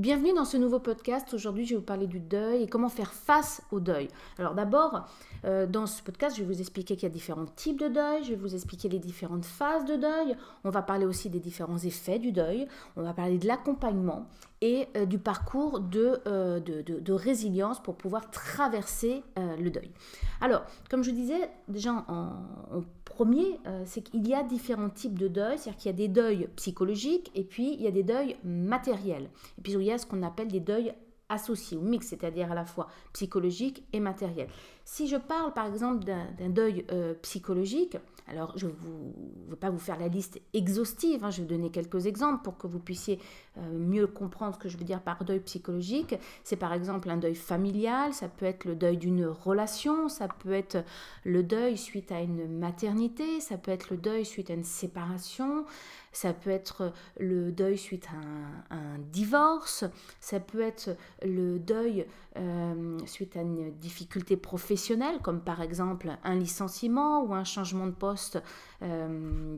Bienvenue dans ce nouveau podcast. Aujourd'hui, je vais vous parler du deuil et comment faire face au deuil. Alors d'abord, euh, dans ce podcast, je vais vous expliquer qu'il y a différents types de deuil, je vais vous expliquer les différentes phases de deuil, on va parler aussi des différents effets du deuil, on va parler de l'accompagnement et euh, du parcours euh, de, résilience pour pouvoir traverser le deuil. Alors, comme je disais déjà en, en premier, c'est qu'il y a différents types de deuil, c'est-à-dire qu'il y a des deuils psychologiques et puis il y a des deuils matériels. Et puis il y a ce qu'on appelle des deuils associés ou mix, c'est-à-dire à la fois psychologique et matériel. Si je parle par exemple d'un deuil euh, psychologique, alors je ne veux pas vous faire la liste exhaustive, hein, je vais vous donner quelques exemples pour que vous puissiez euh, mieux comprendre ce que je veux dire par deuil psychologique. C'est par exemple un deuil familial, ça peut être le deuil d'une relation, ça peut être le deuil suite à une maternité, ça peut être le deuil suite à une séparation, ça peut être le deuil suite à un, divorce, ça peut être le deuil euh, suite à une difficulté professionnelle, comme par exemple un licenciement ou un changement de poste. Euh,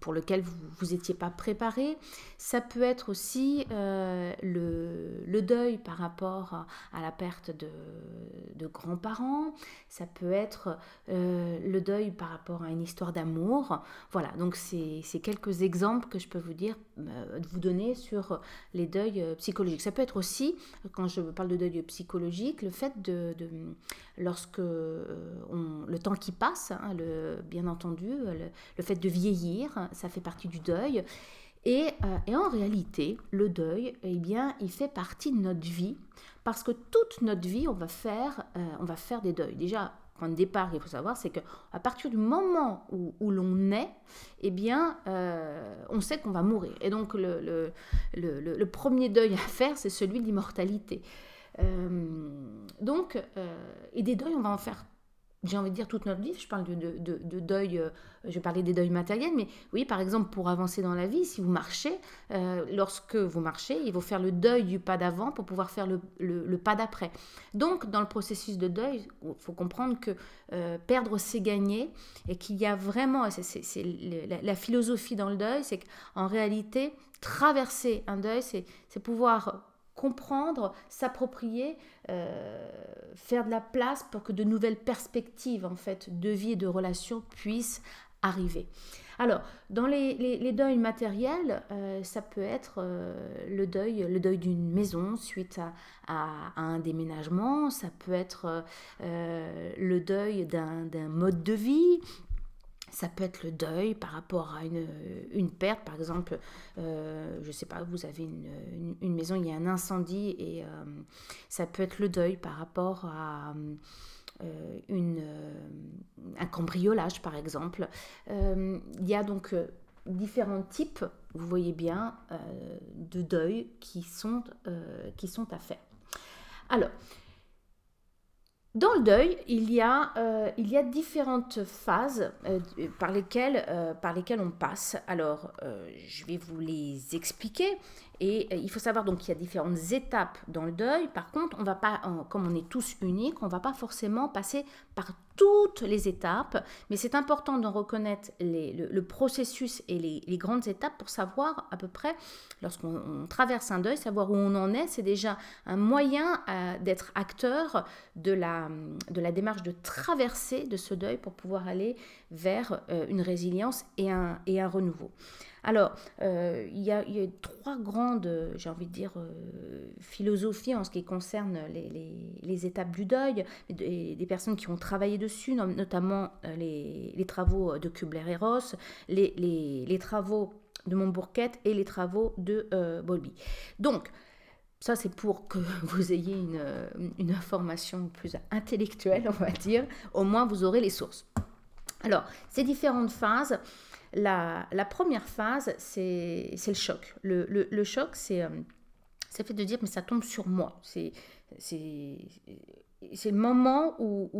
pour lequel vous n'étiez pas préparé. Ça peut être aussi euh, le, deuil par rapport à, la perte de, grands-parents. Ça peut être euh, le deuil par rapport à une histoire d'amour. Voilà, donc c'est quelques exemples que je peux vous dire, vous donner sur les deuils psychologiques. Ça peut être aussi, quand je parle de deuil psychologique, le fait de, lorsque on, le temps qui passe, hein, bien entendu, le fait de vieillir, ça fait partie du deuil. Et, euh, en réalité, le deuil, eh bien, il fait partie de notre vie parce que toute notre vie, on va faire, euh, on va faire des deuils. Déjà, point de départ, il faut savoir, c'est que à partir du moment où, l'on est, eh bien, euh, on sait qu'on va mourir. Et donc, le, premier deuil à faire, c'est celui de l'immortalité. donc, et des deuils, on va en faire j'ai envie de dire toute notre vie, je parle de, de, de, deuil, euh, je parlais des deuils matériels, mais oui, par exemple, pour avancer dans la vie, si vous marchez, euh, lorsque vous marchez, il faut faire le deuil du pas d'avant pour pouvoir faire le, le, pas d'après. Donc, dans le processus de deuil, il faut comprendre que euh, perdre, c'est gagner, et qu'il y a vraiment, c'est la, la, philosophie dans le deuil, c'est qu'en réalité, traverser un deuil, c'est pouvoir comprendre, s'approprier, euh, faire de la place pour que de nouvelles perspectives en fait de vie et de relations puissent arriver. Alors, dans les, deuils matériels, euh, ça peut être euh, le deuil, le deuil d'une maison suite à, un déménagement, ça peut être le deuil d'un mode de vie, ça peut être le deuil par rapport à une, une perte, par exemple, euh, je ne sais pas, vous avez une, une, maison, il y a un incendie et euh, ça peut être le deuil par rapport à euh, une, un cambriolage, par exemple. il y a donc différents types, vous voyez bien, de deuil qui sont, qui sont à faire. Alors, dans le deuil, il y a, euh, différentes phases euh, euh, par lesquelles on passe. Alors, je vais vous les expliquer. Et il faut savoir donc qu'il y a différentes étapes dans le deuil. Par contre, on va pas, comme on est tous uniques, on va pas forcément passer par toutes les étapes, mais c'est important d'en reconnaître le, processus et les, grandes étapes pour savoir à peu près, lorsqu'on traverse un deuil, savoir où on en est. C'est déjà un moyen euh, d'être acteur de la, démarche de traverser de ce deuil pour pouvoir aller vers euh, une résilience et un renouveau. Alors, euh, il, y a, trois grandes, j'ai envie de dire, euh, philosophies en ce qui concerne les, étapes du deuil, des, personnes qui ont travaillé dessus, notamment euh, les, travaux de Kubler-Ross, les, travaux de Montbourquet et les travaux de Bowlby. Donc, ça, c'est pour que vous ayez une, information plus intellectuelle, on va dire. Au moins, vous aurez les sources. Alors, ces différentes phases, la, première phase, c'est le choc. Le, le, choc, c'est euh, fait de dire, mais ça tombe sur moi. C'est le moment où,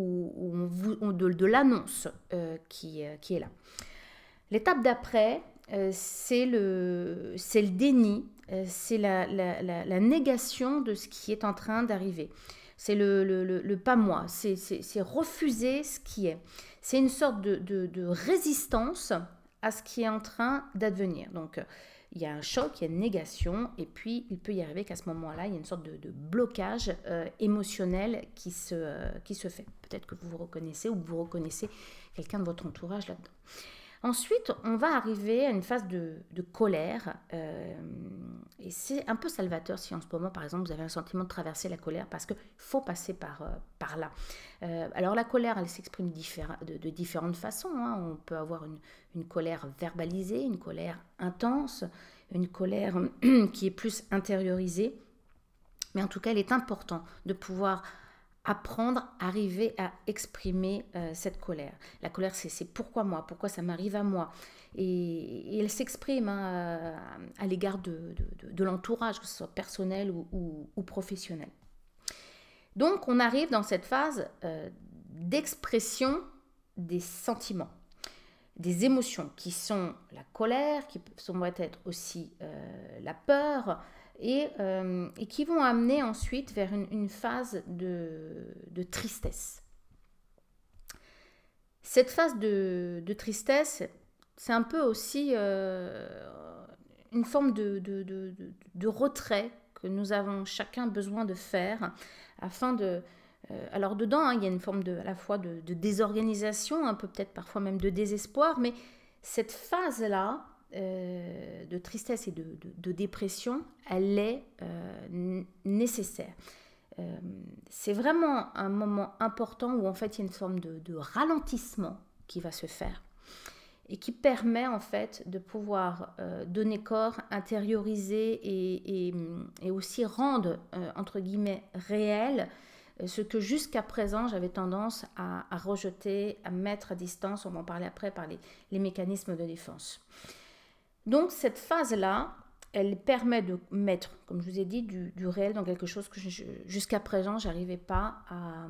on de, l'annonce euh, qui, euh, qui est là. L'étape d'après, c'est le, le déni, c'est la, négation de ce qui est en train d'arriver. C'est le, le, le, pas moi, c'est refuser ce qui est. C'est une sorte de résistance à ce qui est en train d'advenir. Donc, il y a un choc, il y a une négation, et puis il peut y arriver qu'à ce moment-là, il y a une sorte de, blocage euh, émotionnel qui se, euh, qui se fait. Peut-être que vous vous reconnaissez ou que vous reconnaissez quelqu'un de votre entourage là-dedans. Ensuite, on va arriver à une phase de, colère. Euh, et c'est un peu salvateur si en ce moment, par exemple, vous avez un sentiment de traverser la colère parce qu'il faut passer par, euh, là. Euh, alors la colère, elle s'exprime de, de, différentes façons. Hein. On peut avoir une, une, colère verbalisée, une colère intense, une colère qui est plus intériorisée. Mais en tout cas, il est important de pouvoir apprendre, arriver à exprimer euh, cette colère. La colère, c'est pourquoi moi, pourquoi ça m'arrive à moi. Et, elle s'exprime hein, à, l'égard de, l'entourage, que ce soit personnel ou, professionnel. Donc, on arrive dans cette phase euh, d'expression des sentiments, des émotions, qui sont la colère, qui vont être aussi euh, la peur, euh, et, qui vont amener ensuite vers une, phase de, tristesse. Cette phase de, tristesse, c'est un peu aussi euh, une forme de, retrait que nous avons chacun besoin de faire afin de... Euh, alors dedans, hein, il y a une forme de, à la fois de, désorganisation, un peu peut-être parfois même de désespoir, mais cette phase-là, euh, de tristesse et de, dépression, elle est euh, nécessaire. Euh, c'est vraiment un moment important où en fait il y a une forme de, ralentissement qui va se faire et qui permet en fait de pouvoir donner corps, intérioriser et, aussi rendre entre guillemets réel ce que jusqu'à présent j'avais tendance à, rejeter, à mettre à distance, on va en parler après par les mécanismes de défense. Donc cette phase-là, elle permet de mettre, comme je vous ai dit, du, réel dans quelque chose que jusqu'à présent, j'arrivais pas à,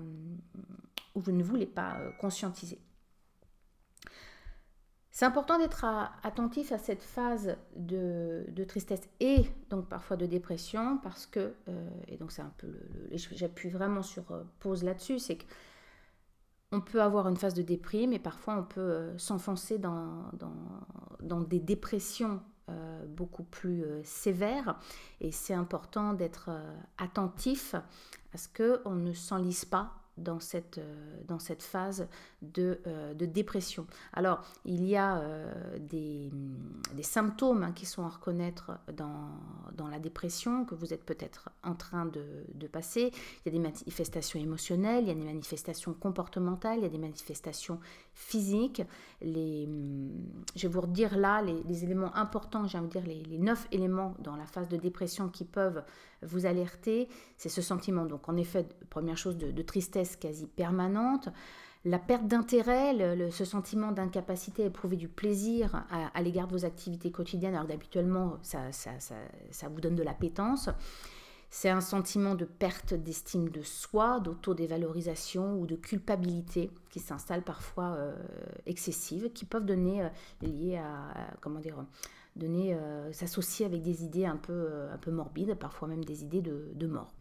ou je ne voulais pas euh, conscientiser. C'est important d'être attentif à cette phase de, tristesse et donc parfois de dépression parce que, euh, et donc c'est un peu, j'appuie vraiment sur euh, pause là-dessus, c'est que on peut avoir une phase de déprime et parfois on peut s'enfoncer dans, des dépressions euh, beaucoup plus euh, sévères. Et c'est important d'être attentif à ce qu'on ne s'enlise pas dans cette, euh, dans cette phase de, euh, de, dépression. Alors, il y a euh, des, des, symptômes hein, qui sont à reconnaître dans, dans, la dépression, que vous êtes peut-être en train de, de, passer. Il y a des manifestations émotionnelles, il y a des manifestations comportementales, il y a des manifestations physiques. Les, je vais vous redire là les, éléments importants, j'ai envie de dire les neuf éléments dans la phase de dépression qui peuvent vous alerter. C'est ce sentiment, donc en effet, première chose, de, tristesse quasi permanente, la perte d'intérêt, ce sentiment d'incapacité à éprouver du plaisir à, l'égard de vos activités quotidiennes, alors d'habituellement ça, ça, ça, vous donne de l'appétence. C'est un sentiment de perte d'estime de soi, d'autodévalorisation ou de culpabilité qui s'installe parfois euh, excessive, qui peuvent donner euh, liées à, comment dire donner euh, s'associer avec des idées un peu un peu morbides, parfois même des idées de, de mort.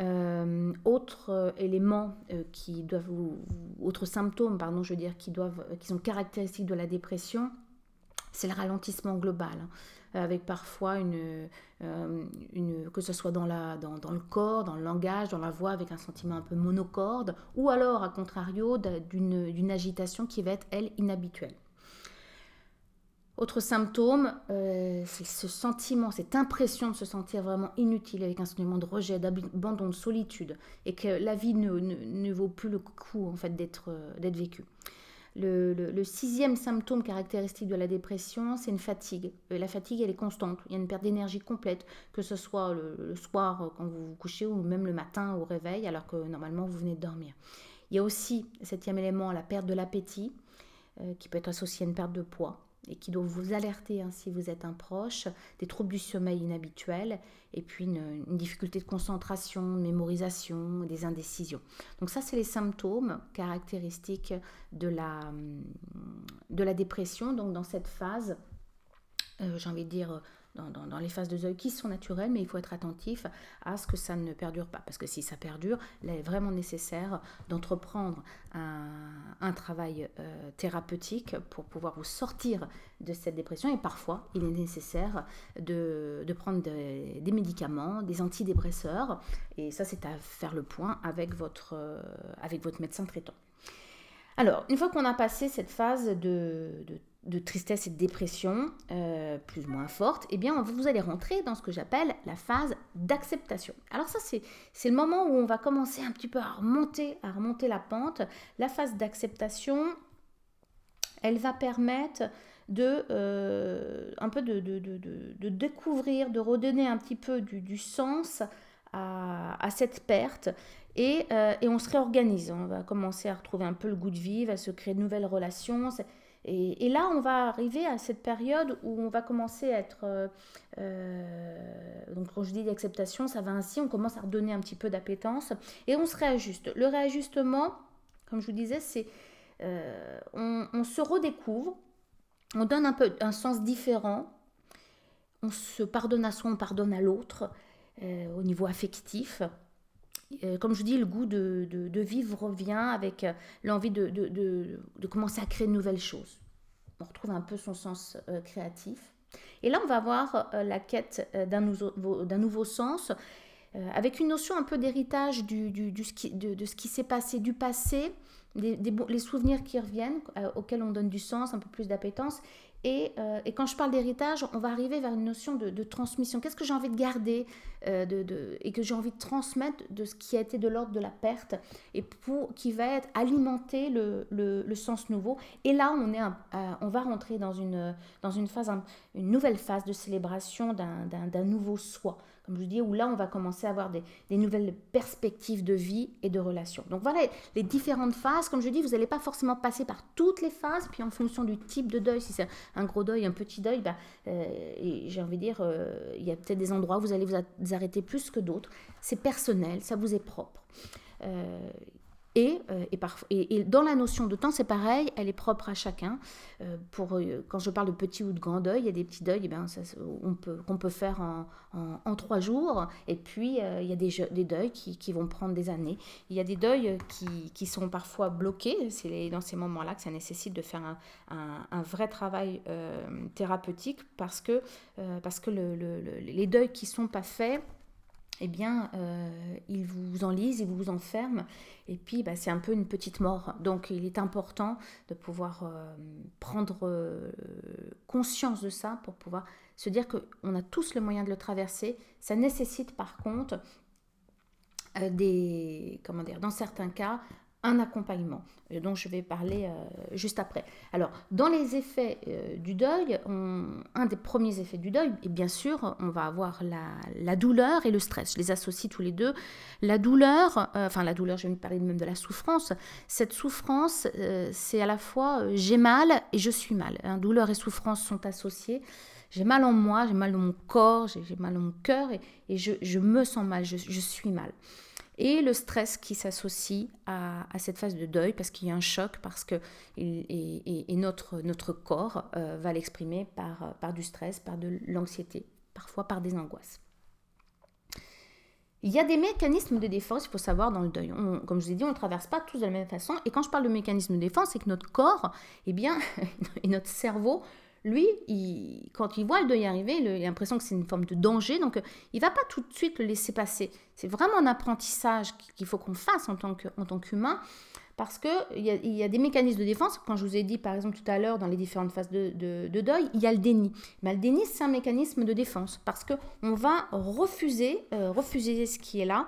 Euh, autres euh, éléments euh, qui doivent, autres symptômes, pardon, je veux dire, qui doivent, qui sont caractéristiques de la dépression, c'est le ralentissement global, hein, avec parfois une, une, que ce soit dans, la, dans, dans, le corps, dans le langage, dans la voix, avec un sentiment un peu monocorde, ou alors, à contrario, d'une agitation qui va être, elle, inhabituelle. Autre symptôme, euh, c'est ce sentiment, cette impression de se sentir vraiment inutile avec un sentiment de rejet, d'abandon, de solitude, et que la vie ne, vaut plus le coup en fait d'être euh, vécue. Le, sixième symptôme caractéristique de la dépression, c'est une fatigue. Euh, la fatigue, elle est constante. Il y a une perte d'énergie complète, que ce soit le, soir quand vous vous couchez ou même le matin au réveil, alors que normalement vous venez de dormir. Il y a aussi, septième élément, la perte de l'appétit, qui peut être associée à une perte de poids et qui doivent vous alerter hein, si vous êtes un proche, des troubles du sommeil inhabituels, et puis une, difficulté de concentration, de mémorisation, des indécisions. Donc ça, c'est les symptômes caractéristiques de la, de la dépression. Donc dans cette phase, euh, j'ai envie de dire dans, les phases de deuil qui sont naturelles, mais il faut être attentif à ce que ça ne perdure pas. Parce que si ça perdure, il est vraiment nécessaire d'entreprendre un, travail euh, thérapeutique pour pouvoir vous sortir de cette dépression. Et parfois, il est nécessaire de, prendre des, médicaments, des antidépresseurs. Et ça, c'est à faire le point avec votre, euh, avec votre médecin traitant. Alors, une fois qu'on a passé cette phase de, tristesse et de dépression, euh, plus ou moins forte, eh bien, vous allez rentrer dans ce que j'appelle la phase d'acceptation. Alors ça, c'est le moment où on va commencer un petit peu à remonter, à remonter la pente. La phase d'acceptation, elle va permettre de euh, un peu de, découvrir, de redonner un petit peu du, sens à, cette perte euh, et, on se réorganise. On va commencer à retrouver un peu le goût de vivre, à se créer de nouvelles relations. Et, là, on va arriver à cette période où on va commencer à être... Euh, euh, donc quand je dis l'acceptation, ça va ainsi, on commence à redonner un petit peu d'appétence et on se réajuste. Le réajustement, comme je vous disais, c'est... On, on, se redécouvre, on donne un peu un sens différent, on se pardonne à soi, on pardonne à l'autre au niveau affectif. Euh, comme je dis, le goût de, vivre revient avec euh, l'envie de, commencer à créer de nouvelles choses. On retrouve un peu son sens euh, créatif. Et là, on va avoir la quête d'un nouveau, nouveau, sens, avec une notion un peu d'héritage du, de, ce qui s'est passé, du passé, les souvenirs qui reviennent, auxquels on donne du sens, un peu plus d'appétence, euh, et, quand je parle d'héritage, on va arriver vers une notion de, transmission. Qu'est-ce que j'ai envie de garder euh, et que j'ai envie de transmettre de ce qui a été de l'ordre de la perte et qui va être alimenter le, le, sens nouveau. Et là, on, est on va rentrer dans une, dans une, phase, une nouvelle phase de célébration d'un nouveau soi comme je dis, où là, on va commencer à avoir des, nouvelles perspectives de vie et de relations. Donc voilà les différentes phases. Comme je dis, vous n'allez pas forcément passer par toutes les phases, puis en fonction du type de deuil, si c'est un gros deuil, un petit deuil, bah, euh, j'ai envie de dire, euh, il y a peut-être des endroits où vous allez vous arrêter plus que d'autres. C'est personnel, ça vous est propre. Euh, euh, et, dans la notion de temps, c'est pareil, elle est propre à chacun. Euh, pour, euh, quand je parle de petit ou de grand deuil, il y a des petits deuils eh peut, qu'on peut faire en, trois jours. Et puis, il y a des, des deuils qui, vont prendre des années. Il y a des deuils qui, sont parfois bloqués. C'est dans ces moments-là que ça nécessite de faire un, vrai travail thérapeutique parce que, parce que les deuils qui ne sont pas faits, eh bien, euh, ils vous enlisent, ils vous enferment, et puis bah, c'est un peu une petite mort. Donc il est important de pouvoir euh, prendre euh, conscience de ça pour pouvoir se dire qu'on a tous le moyen de le traverser. Ça nécessite par contre des, comment dans certains cas, un accompagnement, euh, dont je vais parler euh, juste après. Alors, dans les effets euh, du deuil, un des premiers effets du deuil, et bien sûr, on va avoir la, douleur et le stress. Je les associe tous les deux. La douleur, enfin la douleur, je vais parler même de la souffrance. Cette souffrance, c'est à la fois j'ai mal et je suis mal. Hein, douleur et souffrance sont associées. J'ai mal en moi, j'ai mal dans mon corps, j'ai mal dans mon cœur et, je, me sens mal, je suis mal et le stress qui s'associe à, cette phase de deuil parce qu'il y a un choc, parce que et, notre, corps euh, va l'exprimer par, par du stress, par de l'anxiété, parfois par des angoisses. Il y a des mécanismes de défense, il faut savoir, dans le deuil. comme je vous ai dit, on ne traverse pas tous de la même façon. Et quand je parle de mécanisme de défense, c'est que notre corps, eh bien, et notre cerveau lui, quand il voit le deuil arriver, il a l'impression que c'est une forme de danger, donc euh, il va pas tout de suite le laisser passer. C'est vraiment un apprentissage qu'il faut qu'on fasse en tant qu'humain, parce qu'il y, a, des mécanismes de défense. Quand je vous ai dit, par exemple, tout à l'heure, dans les différentes phases de, deuil, il y a le déni. Mais le déni, c'est un mécanisme de défense, parce qu'on va refuser, euh, refuser ce qui est là,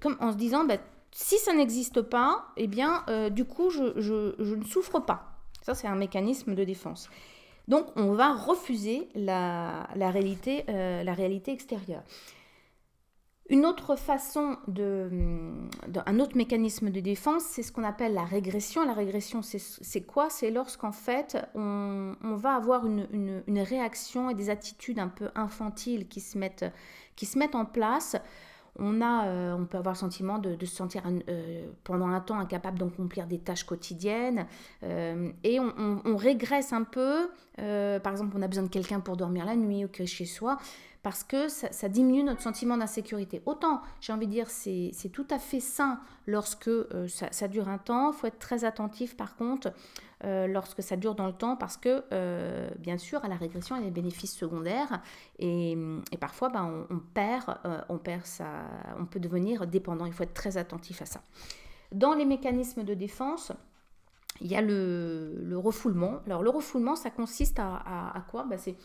comme en se disant, bah, si ça n'existe pas, eh bien, euh, du coup, je ne souffre pas. Ça, c'est un mécanisme de défense. Donc on va refuser la, réalité, euh, la réalité extérieure. Une autre façon de, un autre mécanisme de défense, c'est ce qu'on appelle la régression. La régression, c'est quoi? C'est lorsqu'en fait, on, va avoir une, réaction et des attitudes un peu infantiles qui se mettent en place On, a, on peut avoir le sentiment de, se sentir pendant un temps incapable d'accomplir des tâches quotidiennes et on, régresse un peu. par exemple, on a besoin de quelqu'un pour dormir la nuit ou que chez soi parce que ça, diminue notre sentiment d'insécurité. Autant, j'ai envie de dire, c'est tout à fait sain lorsque euh, ça, dure un temps. Il faut être très attentif, par contre, euh, lorsque ça dure dans le temps, parce que, euh, bien sûr, à la régression, il y a des bénéfices secondaires, et, parfois, ben, on, perd, on perd ça, on peut devenir dépendant. Il faut être très attentif à ça. Dans les mécanismes de défense, il y a le, refoulement. Alors, le refoulement, ça consiste à, quoi? Ben, C'est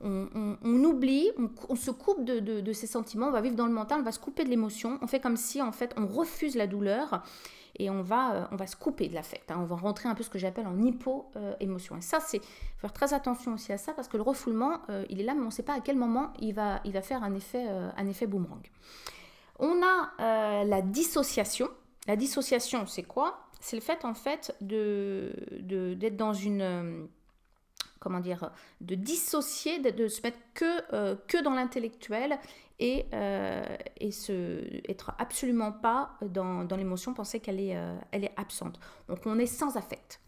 on, oublie, on, se coupe de, ses sentiments, on va vivre dans le mental, on va se couper de l'émotion, on fait comme si en fait on refuse la douleur et on va, euh, on va se couper de l'affect. Hein. on va rentrer un peu ce que j'appelle en hypo-émotion. et ça, c'est faire très attention aussi à ça parce que le refoulement, euh, il est là, mais on ne sait pas à quel moment il va, il va faire un effet, euh, un effet boomerang. On a la dissociation. La dissociation, c'est quoi? C'est le fait en fait de, d'être dans une comment dire, de dissocier, de, se mettre que, euh, que dans l'intellectuel et, euh, et se, être absolument pas dans, dans l'émotion, penser qu'elle est, euh, elle est absente. Donc on est sans affect.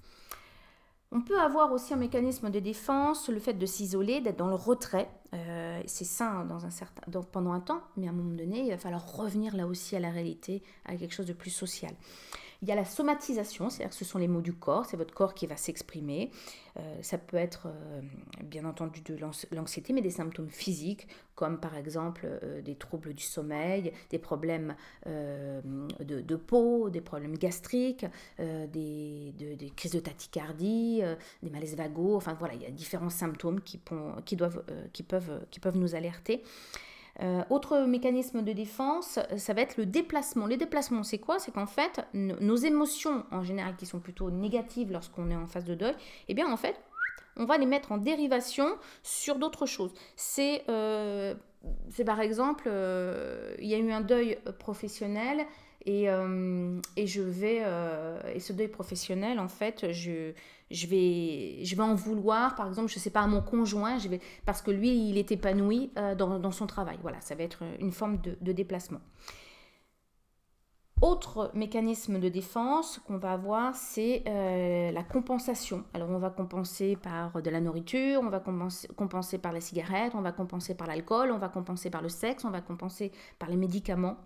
On peut avoir aussi un mécanisme de défense, le fait de s'isoler, d'être dans le retrait. c'est sain dans un certain, pendant un temps, mais à un moment donné, il va falloir revenir là aussi à la réalité, à quelque chose de plus social. Il y a la somatisation, c'est-à-dire que ce sont les mots du corps, c'est votre corps qui va s'exprimer. Euh, ça peut être euh, bien entendu de l'anxiété, mais des symptômes physiques, comme par exemple euh, des troubles du sommeil, des problèmes de, peau, des problèmes gastriques, des, crises de tachycardie, des malaises vagos. Enfin voilà, il y a différents symptômes qui peuvent nous alerter. Euh, autre mécanisme de défense, ça va être le déplacement. Les déplacements, c'est quoi? C'est qu'en fait, nos émotions, en général, qui sont plutôt négatives lorsqu'on est en phase de deuil, eh bien, en fait, on va les mettre en dérivation sur d'autres choses. C'est euh, par exemple, euh, il y a eu un deuil professionnel et, et je vais, et ce deuil professionnel, en fait, je je vais, je vais en vouloir, par exemple, je sais pas, à mon conjoint, je vais, parce que lui, il est épanoui euh, dans, son travail. Voilà, ça va être une forme de, déplacement. Autre mécanisme de défense qu'on va avoir, c'est euh, la compensation. Alors on va compenser par de la nourriture, on va compenser par la cigarette, on va compenser par l'alcool, on va compenser par le sexe, on va compenser par les médicaments,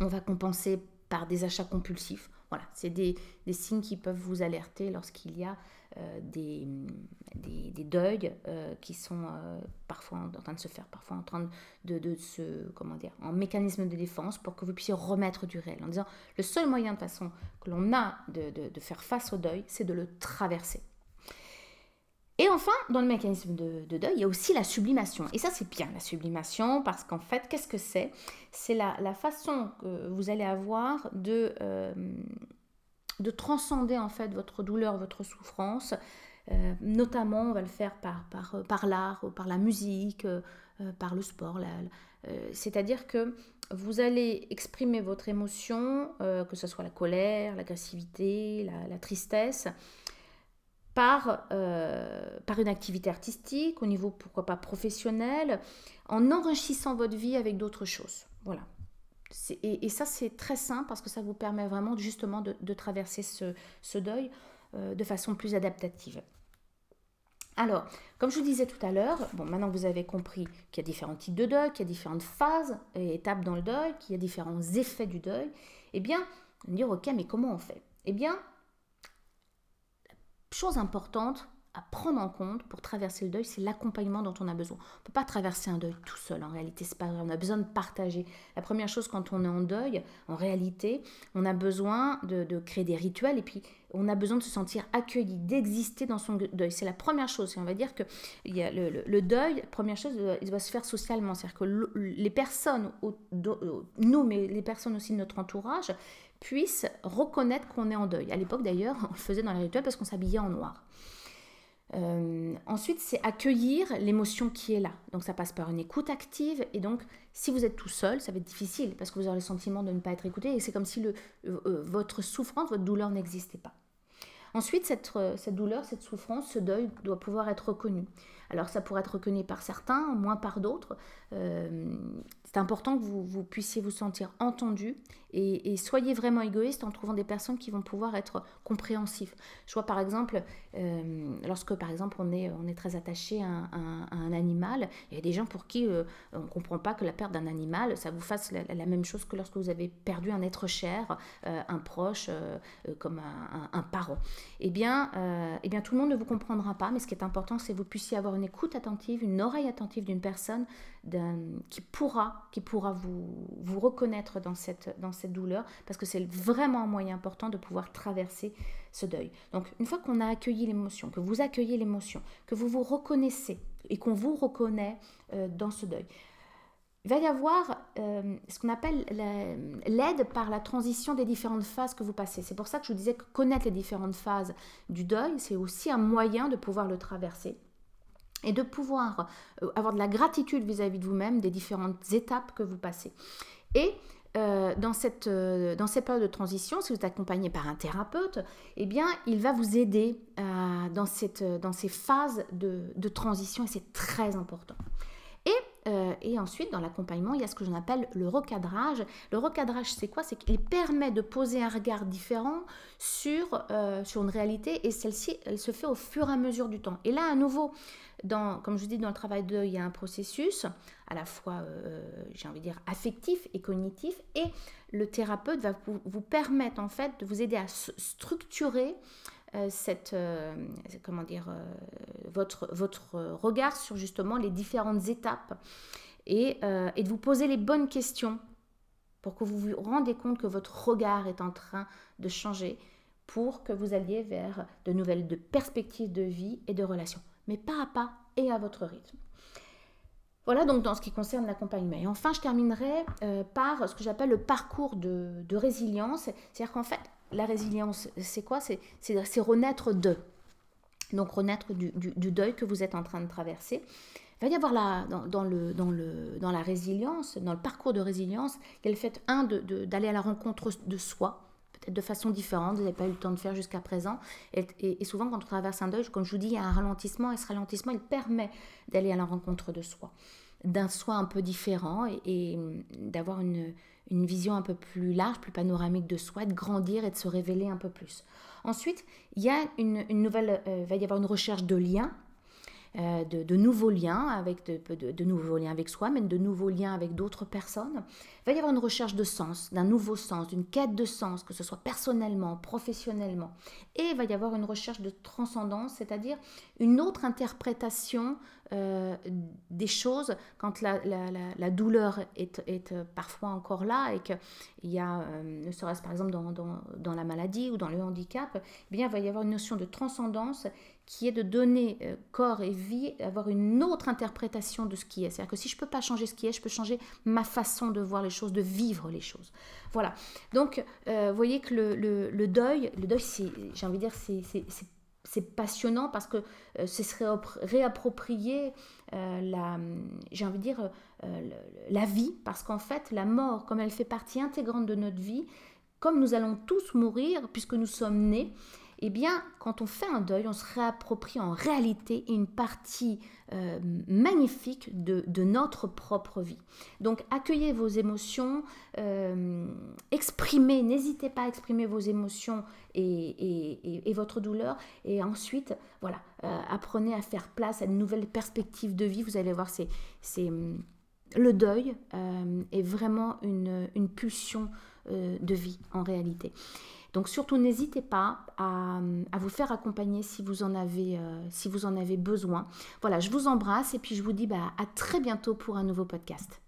on va compenser par des achats compulsifs. Voilà, c'est des, signes qui peuvent vous alerter lorsqu'il y a euh, des, des, deuils euh, qui sont euh, parfois en train de se faire, parfois en train de, se, comment dire, en mécanisme de défense pour que vous puissiez remettre du réel, en disant le seul moyen de façon que l'on a de, de faire face au deuil, c'est de le traverser. Et enfin, dans le mécanisme de, deuil, il y a aussi la sublimation. Et ça, c'est bien, la sublimation, parce qu'en fait, qu'est-ce que c'est? C'est la, façon que vous allez avoir de, euh, de transcender, en fait, votre douleur, votre souffrance. Euh, notamment, on va le faire par, par, par l'art, par la musique, euh, par le sport. C'est-à-dire que vous allez exprimer votre émotion, que ce soit la colère, l'agressivité, la, la tristesse, par, euh, par une activité artistique, au niveau pourquoi pas professionnel, en enrichissant votre vie avec d'autres choses. Voilà. Et, ça, c'est très simple parce que ça vous permet vraiment justement de, traverser ce, deuil euh, de façon plus adaptative. Alors, comme je vous disais tout à l'heure, bon, maintenant vous avez compris qu'il y a différents types de deuil, qu'il y a différentes phases et étapes dans le deuil, qu'il y a différents effets du deuil, eh bien, on va dire, ok, mais comment on fait? Eh bien, chose importante à prendre en compte pour traverser le deuil, c'est l'accompagnement dont on a besoin. On ne peut pas traverser un deuil tout seul, en réalité, c'est pas vrai. On a besoin de partager. La première chose quand on est en deuil, en réalité, on a besoin de, créer des rituels et puis on a besoin de se sentir accueilli, d'exister dans son deuil. C'est la première chose. Et on va dire que il y a le, deuil, première chose, il doit se faire socialement. C'est-à-dire que les personnes, nous, mais les personnes aussi de notre entourage, puissent reconnaître qu'on est en deuil. À l'époque d'ailleurs, on le faisait dans les rituels parce qu'on s'habillait en noir. Euh, ensuite, c'est accueillir l'émotion qui est là. Donc ça passe par une écoute active. Et donc, si vous êtes tout seul, ça va être difficile parce que vous aurez le sentiment de ne pas être écouté. Et c'est comme si le, euh, euh, votre souffrance, votre douleur n'existait pas. Ensuite, cette, cette, douleur, cette souffrance, ce deuil doit pouvoir être reconnu. Alors ça pourrait être reconnu par certains, moins par d'autres. C'est important que vous, puissiez vous sentir entendu et, soyez vraiment égoïste en trouvant des personnes qui vont pouvoir être compréhensifs. Je vois par exemple, euh, lorsque par exemple on est, très attaché à, un animal, il y a des gens pour qui euh, on ne comprend pas que la perte d'un animal, ça vous fasse la, même chose que lorsque vous avez perdu un être cher, euh, un proche, comme un, parent. Eh bien, eh bien, tout le monde ne vous comprendra pas, mais ce qui est important, c'est que vous puissiez avoir une écoute attentive, une oreille attentive d'une personne qui pourra, qui pourra vous, reconnaître dans cette, dans cette douleur, parce que c'est vraiment un moyen important de pouvoir traverser ce deuil. Donc une fois qu'on a accueilli l'émotion, que vous accueillez l'émotion, que vous vous reconnaissez et qu'on vous reconnaît euh, dans ce deuil, il va y avoir euh, ce qu'on appelle l'aide par la transition des différentes phases que vous passez. C'est pour ça que je vous disais que connaître les différentes phases du deuil, c'est aussi un moyen de pouvoir le traverser et de pouvoir euh, avoir de la gratitude vis-à-vis de vous-même des différentes étapes que vous passez. Et euh, dans, cette, euh, dans période de transition, si vous êtes accompagné par un thérapeute, eh bien, il va vous aider dans, cette, dans ces phases de, de transition et c'est très important. Et, et, ensuite, dans l'accompagnement, il y a ce que j'en appelle le recadrage. Le recadrage, c'est quoi? C'est qu'il permet de poser un regard différent sur, sur une réalité et celle-ci, elle se fait au fur et à mesure du temps. Et là, à nouveau, comme je dis, dans le travail de, il y a un processus à la fois, euh, j'ai envie de dire, affectif et cognitif, et le thérapeute va vous, permettre en fait de vous aider à structurer euh, cette, euh, comment dire, votre, votre regard sur justement les différentes étapes et, et de vous poser les bonnes questions pour que vous vous rendez compte que votre regard est en train de changer pour que vous alliez vers de nouvelles de perspectives de vie et de relations mais pas à pas et à votre rythme. Voilà donc dans ce qui concerne l'accompagnement. Et enfin, je terminerai euh, par ce que j'appelle le parcours de, résilience. C'est-à-dire qu'en fait, la résilience, c'est quoi? C'est renaître de. Donc renaître du, deuil que vous êtes en train de traverser. Il va y avoir la, dans, le, dans, le, dans la résilience, dans le parcours de résilience, il y fait, un, d'aller à la rencontre de soi, de façon différente, vous n'avez pas eu le temps de faire jusqu'à présent. Et, souvent, quand on traverse un deuil, comme je vous dis, il y a un ralentissement, et ce ralentissement, il permet d'aller à la rencontre de soi, d'un soi un peu différent, et, d'avoir une, vision un peu plus large, plus panoramique de soi, de grandir et de se révéler un peu plus. Ensuite, il y a une, nouvelle, euh, va y avoir une recherche de liens euh, de, nouveaux liens avec de, nouveaux liens avec soi, mais de nouveaux liens avec d'autres personnes. Il va y avoir une recherche de sens, d'un nouveau sens, d'une quête de sens, que ce soit personnellement, professionnellement. Et il va y avoir une recherche de transcendance, c'est-à-dire une autre interprétation euh, des choses quand la, douleur est, parfois encore là et qu'il y a, euh, ne serait-ce par exemple dans, la maladie ou dans le handicap, eh bien, il va y avoir une notion de transcendance qui est de donner euh, corps et vie, avoir une autre interprétation de ce qui est. C'est-à-dire que si je ne peux pas changer ce qui est, je peux changer ma façon de voir les choses, de vivre les choses. Voilà. Donc, euh, vous voyez que le, le, deuil, le deuil, j'ai envie de dire, c'est passionnant parce que euh, ce réapproprier la, j'ai envie de dire, la vie, parce qu'en fait, la mort, comme elle fait partie intégrante de notre vie, comme nous allons tous mourir puisque nous sommes nés, eh bien, quand on fait un deuil, on se réapproprie en réalité une partie euh, magnifique de, notre propre vie. Donc, accueillez vos émotions, euh, exprimez, n'hésitez pas à exprimer vos émotions et, votre douleur. Et ensuite, voilà, euh, apprenez à faire place à de nouvelles perspectives de vie. Vous allez voir, c'est, le deuil est vraiment une, une pulsion de vie en réalité. Donc surtout n'hésitez pas à, vous faire accompagner si vous, en avez, euh, si vous en avez besoin. Voilà, je vous embrasse et puis je vous dis bah, à très bientôt pour un nouveau podcast.